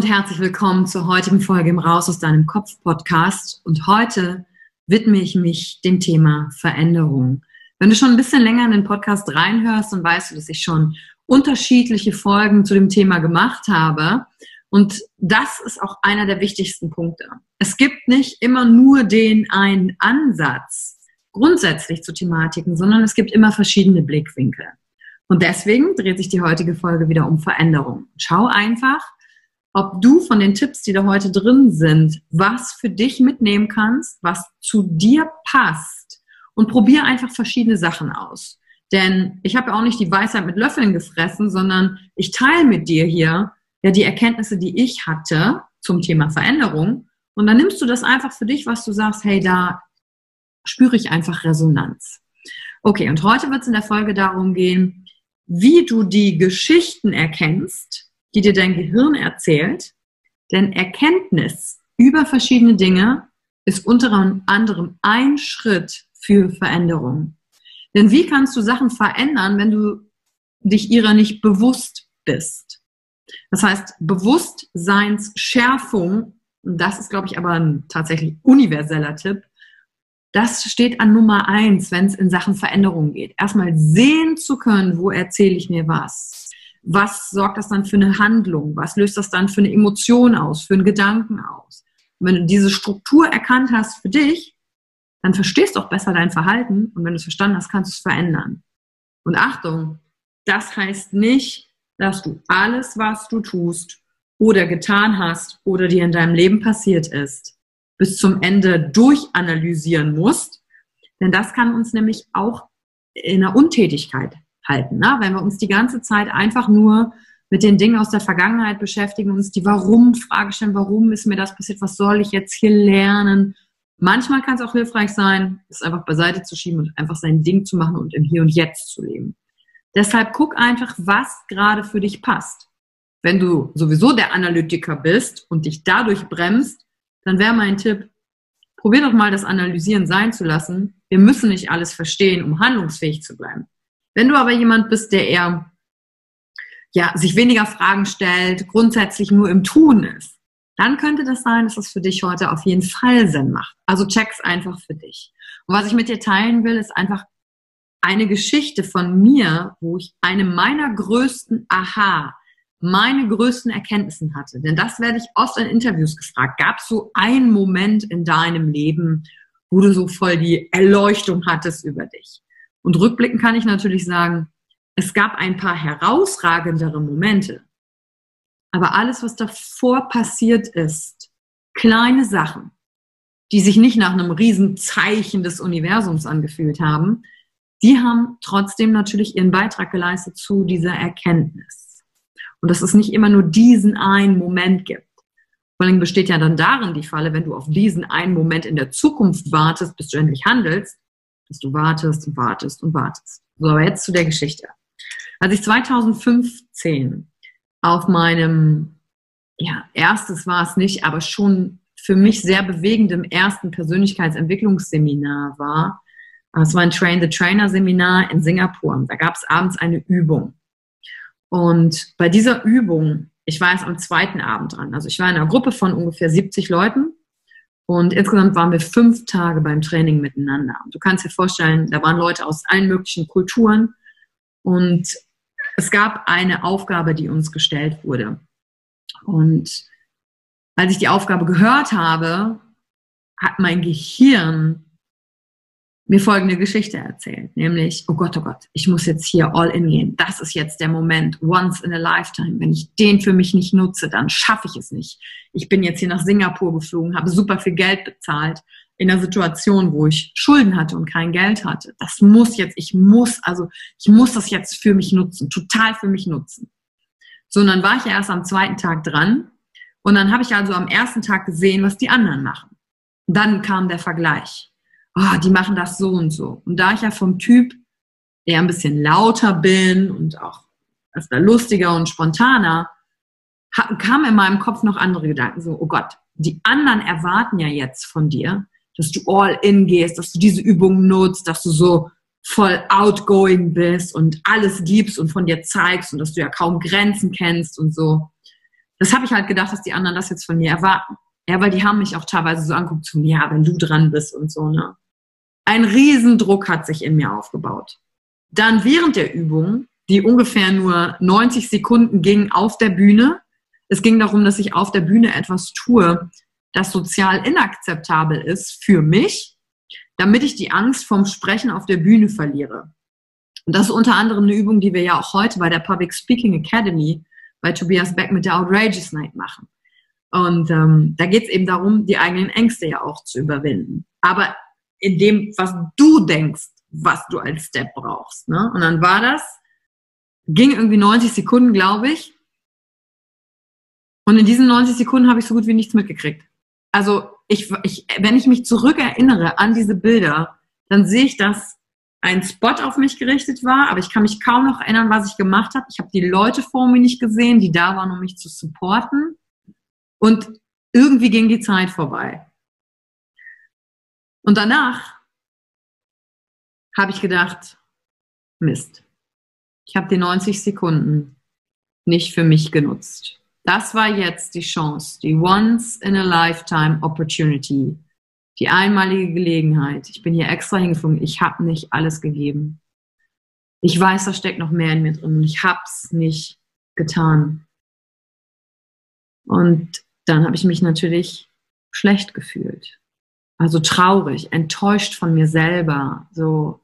Und herzlich willkommen zur heutigen Folge im Raus aus deinem Kopf Podcast. Und heute widme ich mich dem Thema Veränderung. Wenn du schon ein bisschen länger in den Podcast reinhörst, dann weißt du, dass ich schon unterschiedliche Folgen zu dem Thema gemacht habe. Und das ist auch einer der wichtigsten Punkte. Es gibt nicht immer nur den einen Ansatz grundsätzlich zu Thematiken, sondern es gibt immer verschiedene Blickwinkel. Und deswegen dreht sich die heutige Folge wieder um Veränderung. Schau einfach, ob du von den Tipps, die da heute drin sind, was für dich mitnehmen kannst, was zu dir passt und probier einfach verschiedene Sachen aus. Denn ich habe ja auch nicht die Weisheit mit Löffeln gefressen, sondern ich teile mit dir hier ja die Erkenntnisse, die ich hatte zum Thema Veränderung. Und dann nimmst du das einfach für dich, was du sagst, hey, da spüre ich einfach Resonanz. Okay, und heute wird es in der Folge darum gehen, wie du die Geschichten erkennst, die dir dein Gehirn erzählt. Denn Erkenntnis über verschiedene Dinge ist unter anderem ein Schritt für Veränderung. Denn wie kannst du Sachen verändern, wenn du dich ihrer nicht bewusst bist? Das heißt, Bewusstseinsschärfung, das ist, glaube ich, aber ein tatsächlich universeller Tipp, das steht an Nummer eins, wenn es in Sachen Veränderung geht. Erstmal sehen zu können, wo erzähle ich mir was was sorgt das dann für eine Handlung? Was löst das dann für eine Emotion aus, für einen Gedanken aus? Und wenn du diese Struktur erkannt hast für dich, dann verstehst du auch besser dein Verhalten und wenn du es verstanden hast, kannst du es verändern. Und Achtung, das heißt nicht, dass du alles, was du tust oder getan hast oder dir in deinem Leben passiert ist, bis zum Ende durchanalysieren musst, denn das kann uns nämlich auch in der Untätigkeit halten. Ne? Wenn wir uns die ganze Zeit einfach nur mit den Dingen aus der Vergangenheit beschäftigen, uns die Warum-Frage stellen, warum ist mir das passiert, was soll ich jetzt hier lernen? Manchmal kann es auch hilfreich sein, es einfach beiseite zu schieben und einfach sein Ding zu machen und im Hier und Jetzt zu leben. Deshalb guck einfach, was gerade für dich passt. Wenn du sowieso der Analytiker bist und dich dadurch bremst, dann wäre mein Tipp, probier doch mal das Analysieren sein zu lassen. Wir müssen nicht alles verstehen, um handlungsfähig zu bleiben. Wenn du aber jemand bist, der eher ja, sich weniger Fragen stellt, grundsätzlich nur im Tun ist, dann könnte das sein, dass es für dich heute auf jeden Fall Sinn macht. Also check's einfach für dich. Und was ich mit dir teilen will, ist einfach eine Geschichte von mir, wo ich eine meiner größten Aha, meine größten Erkenntnissen hatte. Denn das werde ich oft in Interviews gefragt. Gab es so einen Moment in deinem Leben, wo du so voll die Erleuchtung hattest über dich? Und rückblickend kann ich natürlich sagen, es gab ein paar herausragendere Momente. Aber alles, was davor passiert ist, kleine Sachen, die sich nicht nach einem Riesenzeichen des Universums angefühlt haben, die haben trotzdem natürlich ihren Beitrag geleistet zu dieser Erkenntnis. Und dass es nicht immer nur diesen einen Moment gibt. Vor allem besteht ja dann darin die Falle, wenn du auf diesen einen Moment in der Zukunft wartest, bis du endlich handelst, dass du wartest und wartest und wartest. So, aber jetzt zu der Geschichte. Als ich 2015 auf meinem, ja, erstes war es nicht, aber schon für mich sehr bewegendem ersten Persönlichkeitsentwicklungsseminar war, es war ein Train the Trainer Seminar in Singapur. Da gab es abends eine Übung. Und bei dieser Übung, ich war erst am zweiten Abend dran. Also ich war in einer Gruppe von ungefähr 70 Leuten und insgesamt waren wir fünf Tage beim Training miteinander. Und du kannst dir vorstellen, da waren Leute aus allen möglichen Kulturen und es gab eine Aufgabe, die uns gestellt wurde. Und als ich die Aufgabe gehört habe, hat mein Gehirn mir folgende Geschichte erzählt, nämlich, oh Gott, oh Gott, ich muss jetzt hier all in gehen. Das ist jetzt der Moment, once in a lifetime. Wenn ich den für mich nicht nutze, dann schaffe ich es nicht. Ich bin jetzt hier nach Singapur geflogen, habe super viel Geld bezahlt in einer Situation, wo ich Schulden hatte und kein Geld hatte. Das muss jetzt, ich muss, also ich muss das jetzt für mich nutzen, total für mich nutzen. So, und dann war ich ja erst am zweiten Tag dran und dann habe ich also am ersten Tag gesehen, was die anderen machen. Dann kam der Vergleich oh, die machen das so und so. Und da ich ja vom Typ eher ein bisschen lauter bin und auch öfter lustiger und spontaner, kamen in meinem Kopf noch andere Gedanken. So, oh Gott, die anderen erwarten ja jetzt von dir, dass du all in gehst, dass du diese Übung nutzt, dass du so voll outgoing bist und alles gibst und von dir zeigst und dass du ja kaum Grenzen kennst und so. Das habe ich halt gedacht, dass die anderen das jetzt von mir erwarten. Ja, weil die haben mich auch teilweise so anguckt, so, ja, wenn du dran bist und so, ne? Ein Riesendruck hat sich in mir aufgebaut. Dann während der Übung, die ungefähr nur 90 Sekunden ging auf der Bühne, es ging darum, dass ich auf der Bühne etwas tue, das sozial inakzeptabel ist für mich, damit ich die Angst vom Sprechen auf der Bühne verliere. Und das ist unter anderem eine Übung, die wir ja auch heute bei der Public Speaking Academy bei Tobias Beck mit der Outrageous Night machen. Und ähm, da geht es eben darum, die eigenen Ängste ja auch zu überwinden. Aber in dem, was du denkst, was du als Step brauchst. Ne? Und dann war das, ging irgendwie 90 Sekunden, glaube ich. Und in diesen 90 Sekunden habe ich so gut wie nichts mitgekriegt. Also ich, ich, wenn ich mich zurückerinnere an diese Bilder, dann sehe ich, dass ein Spot auf mich gerichtet war, aber ich kann mich kaum noch erinnern, was ich gemacht habe. Ich habe die Leute vor mir nicht gesehen, die da waren, um mich zu supporten. Und irgendwie ging die Zeit vorbei. Und danach habe ich gedacht, Mist, ich habe die 90 Sekunden nicht für mich genutzt. Das war jetzt die Chance, die Once in a Lifetime Opportunity, die einmalige Gelegenheit. Ich bin hier extra hingeflogen, ich habe nicht alles gegeben. Ich weiß, da steckt noch mehr in mir drin und ich habe es nicht getan. Und dann habe ich mich natürlich schlecht gefühlt. Also traurig, enttäuscht von mir selber, so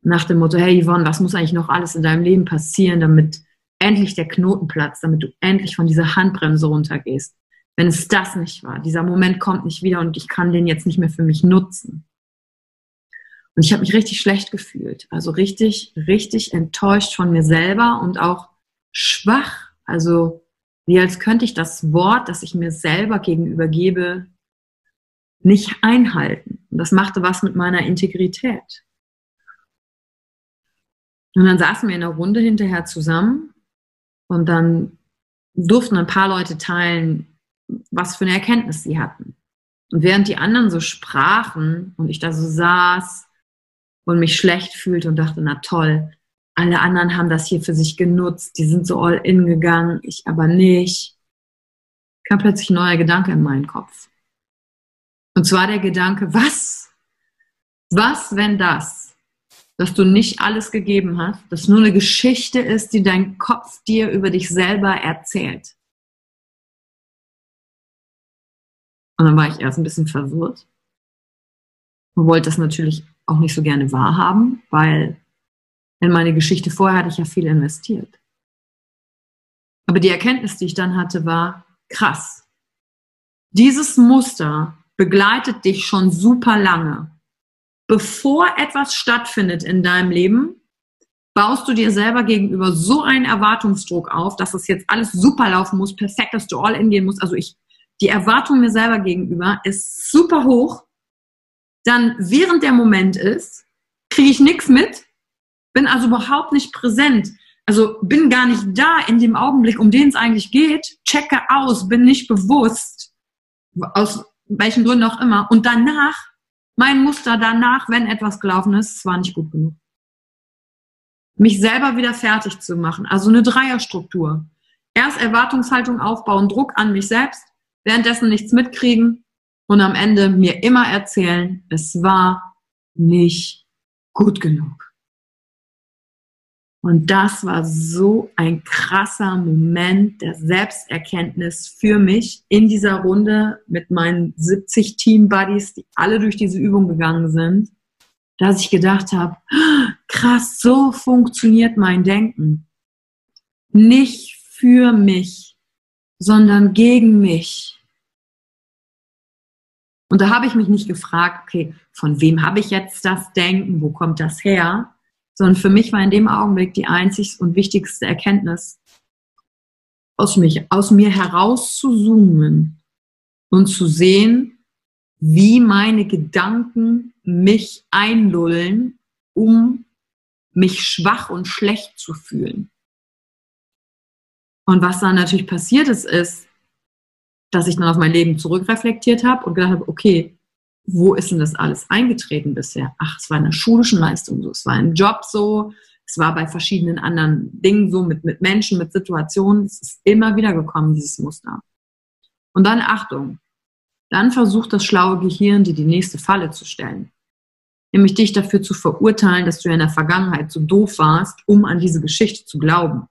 nach dem Motto, hey Yvonne, was muss eigentlich noch alles in deinem Leben passieren, damit endlich der Knoten platzt, damit du endlich von dieser Handbremse runtergehst. Wenn es das nicht war, dieser Moment kommt nicht wieder und ich kann den jetzt nicht mehr für mich nutzen. Und ich habe mich richtig schlecht gefühlt, also richtig, richtig enttäuscht von mir selber und auch schwach, also wie als könnte ich das Wort, das ich mir selber gegenüber gebe, nicht einhalten. Und das machte was mit meiner Integrität. Und dann saßen wir in der Runde hinterher zusammen und dann durften ein paar Leute teilen, was für eine Erkenntnis sie hatten. Und während die anderen so sprachen und ich da so saß und mich schlecht fühlte und dachte, na toll, alle anderen haben das hier für sich genutzt, die sind so all in gegangen, ich aber nicht, kam plötzlich ein neuer Gedanke in meinen Kopf. Und zwar der Gedanke, was? Was, wenn das dass du nicht alles gegeben hast, dass nur eine Geschichte ist, die dein Kopf dir über dich selber erzählt. Und dann war ich erst ein bisschen verwirrt und wollte das natürlich auch nicht so gerne wahrhaben, weil in meine Geschichte vorher hatte ich ja viel investiert. Aber die Erkenntnis, die ich dann hatte, war krass. Dieses Muster begleitet dich schon super lange. Bevor etwas stattfindet in deinem Leben, baust du dir selber gegenüber so einen Erwartungsdruck auf, dass es jetzt alles super laufen muss, perfekt, dass du all in gehen musst. Also ich, die Erwartung mir selber gegenüber ist super hoch. Dann während der Moment ist, kriege ich nichts mit, bin also überhaupt nicht präsent. Also bin gar nicht da in dem Augenblick, um den es eigentlich geht, checke aus, bin nicht bewusst, aus welchen Gründen auch immer. Und danach, mein Muster danach, wenn etwas gelaufen ist, es war nicht gut genug. Mich selber wieder fertig zu machen. Also eine Dreierstruktur. Erst Erwartungshaltung aufbauen, Druck an mich selbst, währenddessen nichts mitkriegen und am Ende mir immer erzählen, es war nicht gut genug. Und das war so ein krasser Moment der Selbsterkenntnis für mich in dieser Runde mit meinen 70 Team-Buddies, die alle durch diese Übung gegangen sind, dass ich gedacht habe, krass, so funktioniert mein Denken. Nicht für mich, sondern gegen mich. Und da habe ich mich nicht gefragt, okay, von wem habe ich jetzt das Denken, wo kommt das her, sondern für mich war in dem Augenblick die einzig und wichtigste Erkenntnis, aus, mich, aus mir heraus zu zoomen und zu sehen, wie meine Gedanken mich einlullen, um mich schwach und schlecht zu fühlen. Und was dann natürlich passiert ist, ist, dass ich dann auf mein Leben zurückreflektiert habe und gedacht habe, okay, wo ist denn das alles eingetreten bisher? Ach, es war in der schulischen Leistung so, es war im Job so, es war bei verschiedenen anderen Dingen so, mit, mit Menschen, mit Situationen. Es ist immer wieder gekommen, dieses Muster. Und dann Achtung. Dann versucht das schlaue Gehirn, dir die nächste Falle zu stellen. Nämlich dich dafür zu verurteilen, dass du in der Vergangenheit so doof warst, um an diese Geschichte zu glauben.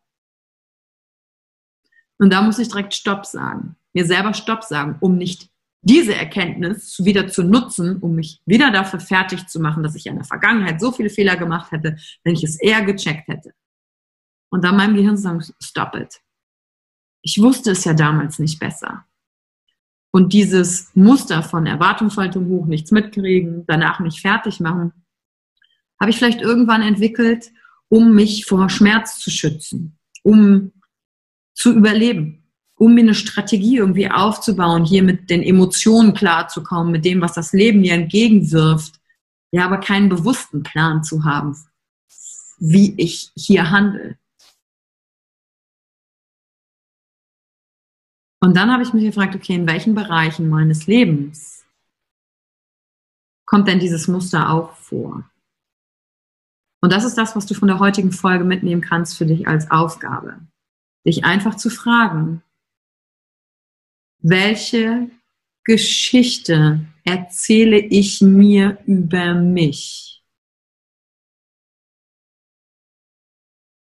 Und da muss ich direkt Stopp sagen. Mir selber Stopp sagen, um nicht diese Erkenntnis wieder zu nutzen, um mich wieder dafür fertig zu machen, dass ich in der Vergangenheit so viele Fehler gemacht hätte, wenn ich es eher gecheckt hätte. Und dann meinem Gehirn sagen, stop it. Ich wusste es ja damals nicht besser. Und dieses Muster von Erwartungshaltung hoch, nichts mitkriegen, danach nicht fertig machen, habe ich vielleicht irgendwann entwickelt, um mich vor Schmerz zu schützen, um zu überleben um mir eine Strategie irgendwie aufzubauen, hier mit den Emotionen klarzukommen, mit dem, was das Leben mir entgegenwirft, ja, aber keinen bewussten Plan zu haben, wie ich hier handle. Und dann habe ich mich gefragt, okay, in welchen Bereichen meines Lebens kommt denn dieses Muster auch vor? Und das ist das, was du von der heutigen Folge mitnehmen kannst für dich als Aufgabe. Dich einfach zu fragen, welche Geschichte erzähle ich mir über mich?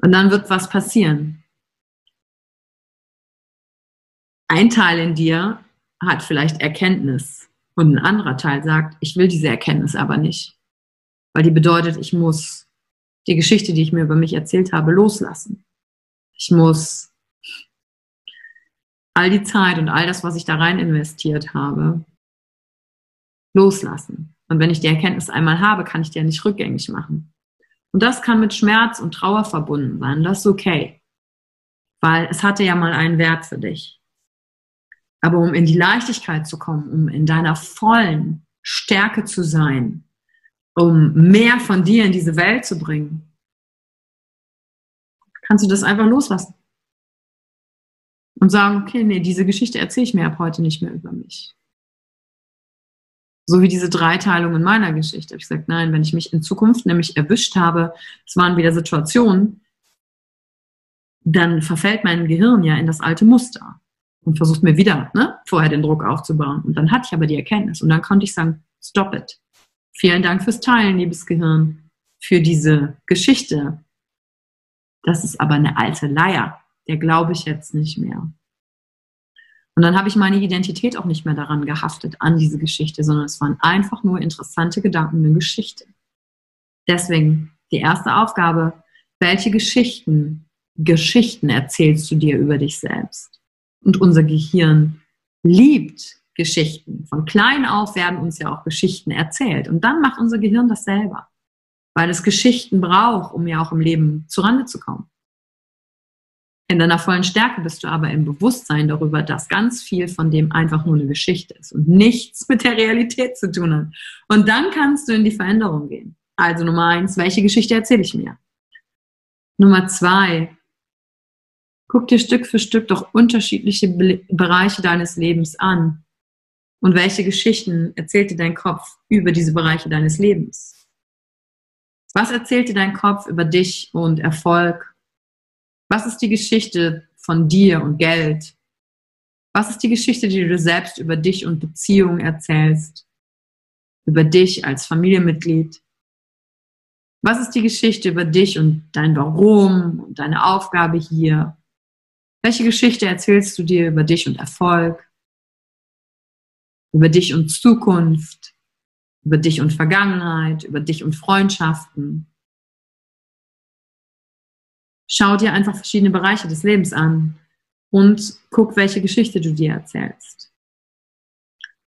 Und dann wird was passieren. Ein Teil in dir hat vielleicht Erkenntnis und ein anderer Teil sagt, ich will diese Erkenntnis aber nicht, weil die bedeutet, ich muss die Geschichte, die ich mir über mich erzählt habe, loslassen. Ich muss all die Zeit und all das, was ich da rein investiert habe, loslassen. Und wenn ich die Erkenntnis einmal habe, kann ich die ja nicht rückgängig machen. Und das kann mit Schmerz und Trauer verbunden sein. Das ist okay. Weil es hatte ja mal einen Wert für dich. Aber um in die Leichtigkeit zu kommen, um in deiner vollen Stärke zu sein, um mehr von dir in diese Welt zu bringen, kannst du das einfach loslassen und sagen, okay, nee, diese Geschichte erzähle ich mir ab heute nicht mehr über mich. So wie diese Dreiteilung in meiner Geschichte. Ich gesagt, nein, wenn ich mich in Zukunft nämlich erwischt habe, es waren wieder Situationen, dann verfällt mein Gehirn ja in das alte Muster und versucht mir wieder ne, vorher den Druck aufzubauen. Und dann hatte ich aber die Erkenntnis und dann konnte ich sagen, stop it. Vielen Dank fürs Teilen, liebes Gehirn. für diese Geschichte. Das ist aber eine alte Leier. Der glaube ich jetzt nicht mehr. Und dann habe ich meine Identität auch nicht mehr daran gehaftet, an diese Geschichte, sondern es waren einfach nur interessante Gedanken, eine Geschichte. Deswegen die erste Aufgabe, welche Geschichten, Geschichten erzählst du dir über dich selbst? Und unser Gehirn liebt Geschichten. Von klein auf werden uns ja auch Geschichten erzählt. Und dann macht unser Gehirn das selber, weil es Geschichten braucht, um ja auch im Leben zurande zu kommen. In deiner vollen Stärke bist du aber im Bewusstsein darüber, dass ganz viel von dem einfach nur eine Geschichte ist und nichts mit der Realität zu tun hat. Und dann kannst du in die Veränderung gehen. Also Nummer eins, welche Geschichte erzähle ich mir? Nummer zwei, guck dir Stück für Stück doch unterschiedliche Bereiche deines Lebens an. Und welche Geschichten erzählt dir dein Kopf über diese Bereiche deines Lebens? Was erzählt dir dein Kopf über dich und Erfolg was ist die Geschichte von dir und Geld? Was ist die Geschichte, die du selbst über dich und Beziehungen erzählst? Über dich als Familienmitglied? Was ist die Geschichte über dich und dein Warum und deine Aufgabe hier? Welche Geschichte erzählst du dir über dich und Erfolg? Über dich und Zukunft? Über dich und Vergangenheit? Über dich und Freundschaften? Schau dir einfach verschiedene Bereiche des Lebens an und guck, welche Geschichte du dir erzählst.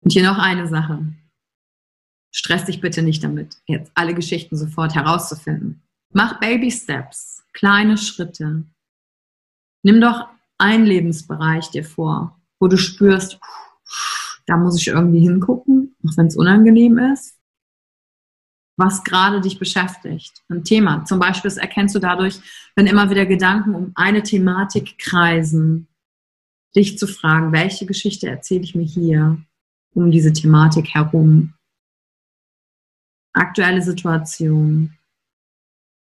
Und hier noch eine Sache. Stress dich bitte nicht damit, jetzt alle Geschichten sofort herauszufinden. Mach Baby Steps, kleine Schritte. Nimm doch einen Lebensbereich dir vor, wo du spürst, da muss ich irgendwie hingucken, auch wenn es unangenehm ist was gerade dich beschäftigt. Ein Thema. Zum Beispiel das erkennst du dadurch, wenn immer wieder Gedanken um eine Thematik kreisen, dich zu fragen, welche Geschichte erzähle ich mir hier um diese Thematik herum? Aktuelle Situation,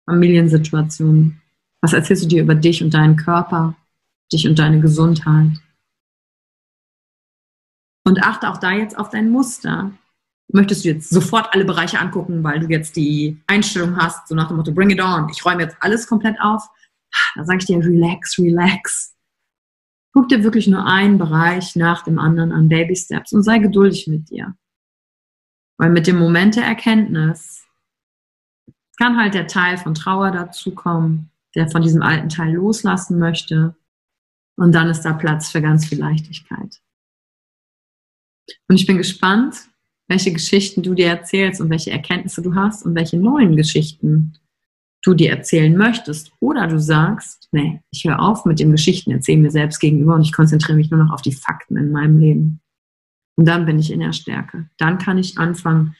Familiensituation. Was erzählst du dir über dich und deinen Körper, dich und deine Gesundheit? Und achte auch da jetzt auf dein Muster möchtest du jetzt sofort alle Bereiche angucken, weil du jetzt die Einstellung hast, so nach dem Motto, bring it on, ich räume jetzt alles komplett auf. Da sage ich dir, relax, relax. Guck dir wirklich nur einen Bereich nach dem anderen an Baby Steps und sei geduldig mit dir. Weil mit dem Moment der Erkenntnis kann halt der Teil von Trauer dazukommen, der von diesem alten Teil loslassen möchte. Und dann ist da Platz für ganz viel Leichtigkeit. Und ich bin gespannt, welche Geschichten du dir erzählst und welche Erkenntnisse du hast und welche neuen Geschichten du dir erzählen möchtest. Oder du sagst, nee, ich höre auf mit dem Geschichten erzählen mir selbst gegenüber und ich konzentriere mich nur noch auf die Fakten in meinem Leben. Und dann bin ich in der Stärke. Dann kann ich anfangen,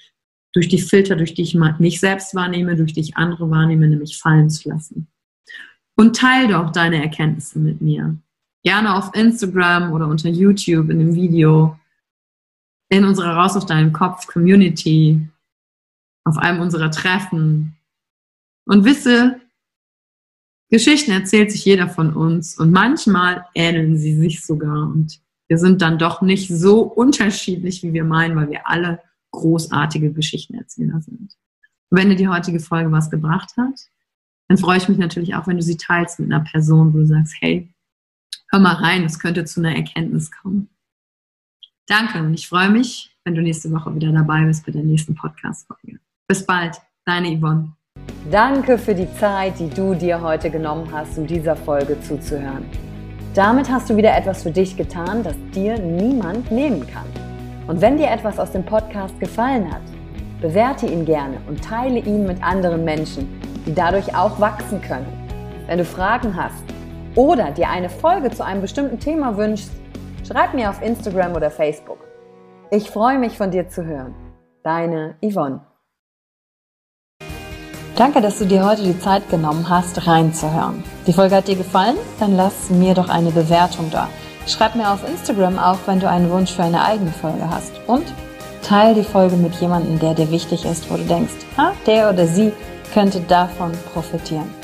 durch die Filter, durch die ich mich selbst wahrnehme, durch die ich andere wahrnehme, nämlich fallen zu lassen. Und teile doch deine Erkenntnisse mit mir. Gerne auf Instagram oder unter YouTube in dem Video in unserer Raus aus deinem Kopf Community, auf einem unserer Treffen. Und wisse, Geschichten erzählt sich jeder von uns und manchmal ähneln sie sich sogar und wir sind dann doch nicht so unterschiedlich, wie wir meinen, weil wir alle großartige Geschichtenerzähler sind. Und wenn dir die heutige Folge was gebracht hat, dann freue ich mich natürlich auch, wenn du sie teilst mit einer Person, wo du sagst, hey, hör mal rein, es könnte zu einer Erkenntnis kommen. Danke und ich freue mich, wenn du nächste Woche wieder dabei bist bei der nächsten Podcast-Folge. Bis bald, deine Yvonne. Danke für die Zeit, die du dir heute genommen hast, um dieser Folge zuzuhören. Damit hast du wieder etwas für dich getan, das dir niemand nehmen kann. Und wenn dir etwas aus dem Podcast gefallen hat, bewerte ihn gerne und teile ihn mit anderen Menschen, die dadurch auch wachsen können. Wenn du Fragen hast oder dir eine Folge zu einem bestimmten Thema wünschst, Schreib mir auf Instagram oder Facebook. Ich freue mich von dir zu hören. Deine Yvonne. Danke, dass du dir heute die Zeit genommen hast, reinzuhören. Die Folge hat dir gefallen? Dann lass mir doch eine Bewertung da. Schreib mir auf Instagram auch, wenn du einen Wunsch für eine eigene Folge hast. Und teile die Folge mit jemandem, der dir wichtig ist, wo du denkst, ah, der oder sie könnte davon profitieren.